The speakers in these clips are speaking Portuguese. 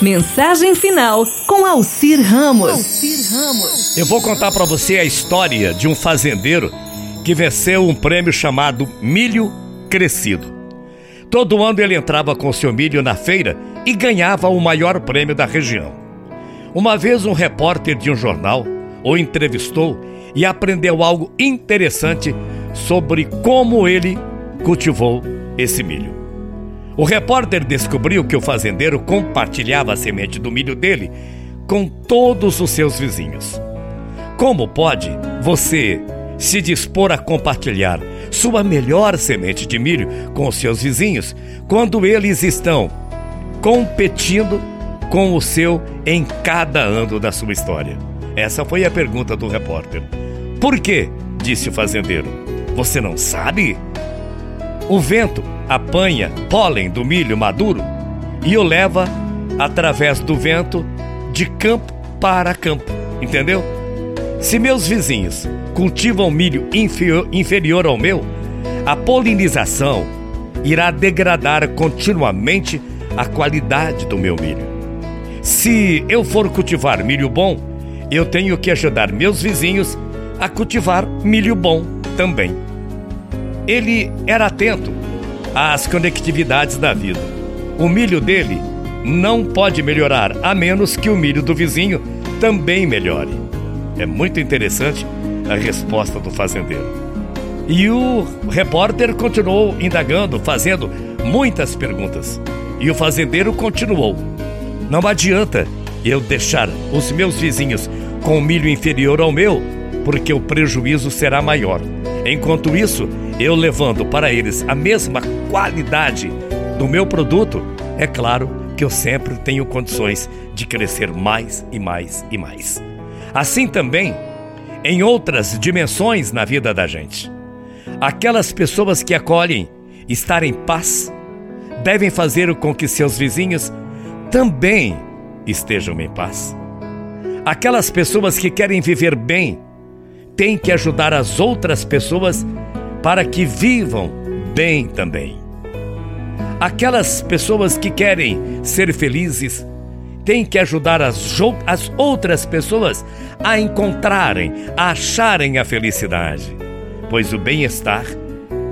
Mensagem final com Alcir Ramos. Alcir Ramos. Eu vou contar para você a história de um fazendeiro que venceu um prêmio chamado Milho Crescido. Todo ano ele entrava com seu milho na feira e ganhava o maior prêmio da região. Uma vez um repórter de um jornal o entrevistou e aprendeu algo interessante sobre como ele cultivou esse milho. O repórter descobriu que o fazendeiro compartilhava a semente do milho dele com todos os seus vizinhos. Como pode você se dispor a compartilhar sua melhor semente de milho com os seus vizinhos quando eles estão competindo com o seu em cada ano da sua história? Essa foi a pergunta do repórter. Por quê? disse o fazendeiro. Você não sabe? O vento apanha pólen do milho maduro e o leva através do vento de campo para campo, entendeu? Se meus vizinhos cultivam milho inferior, inferior ao meu, a polinização irá degradar continuamente a qualidade do meu milho. Se eu for cultivar milho bom, eu tenho que ajudar meus vizinhos a cultivar milho bom também. Ele era atento às conectividades da vida. O milho dele não pode melhorar a menos que o milho do vizinho também melhore. É muito interessante a resposta do fazendeiro. E o repórter continuou indagando, fazendo muitas perguntas. E o fazendeiro continuou: Não adianta eu deixar os meus vizinhos com milho inferior ao meu, porque o prejuízo será maior. Enquanto isso, eu levando para eles a mesma qualidade do meu produto, é claro que eu sempre tenho condições de crescer mais e mais e mais. Assim também, em outras dimensões na vida da gente. Aquelas pessoas que acolhem estar em paz devem fazer com que seus vizinhos também estejam em paz. Aquelas pessoas que querem viver bem têm que ajudar as outras pessoas para que vivam bem também. Aquelas pessoas que querem ser felizes têm que ajudar as, as outras pessoas a encontrarem, a acharem a felicidade, pois o bem-estar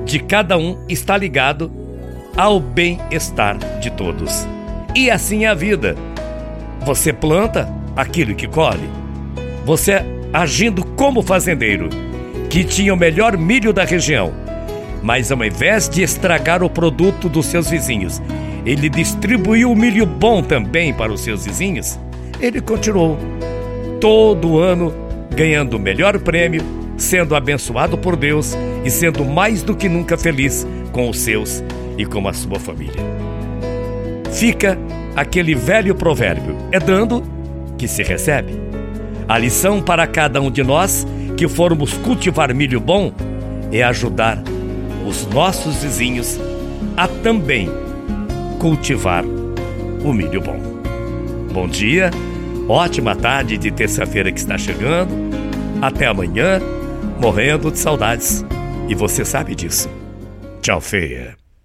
de cada um está ligado ao bem-estar de todos. E assim é a vida. Você planta aquilo que colhe. Você agindo como fazendeiro, que tinha o melhor milho da região. Mas ao invés de estragar o produto dos seus vizinhos, ele distribuiu o milho bom também para os seus vizinhos. Ele continuou todo ano ganhando o melhor prêmio, sendo abençoado por Deus e sendo mais do que nunca feliz com os seus e com a sua família. Fica aquele velho provérbio: é dando que se recebe. A lição para cada um de nós que formos cultivar milho bom é ajudar os nossos vizinhos a também cultivar o milho bom. Bom dia, ótima tarde de terça-feira que está chegando. Até amanhã, morrendo de saudades. E você sabe disso. Tchau, feia.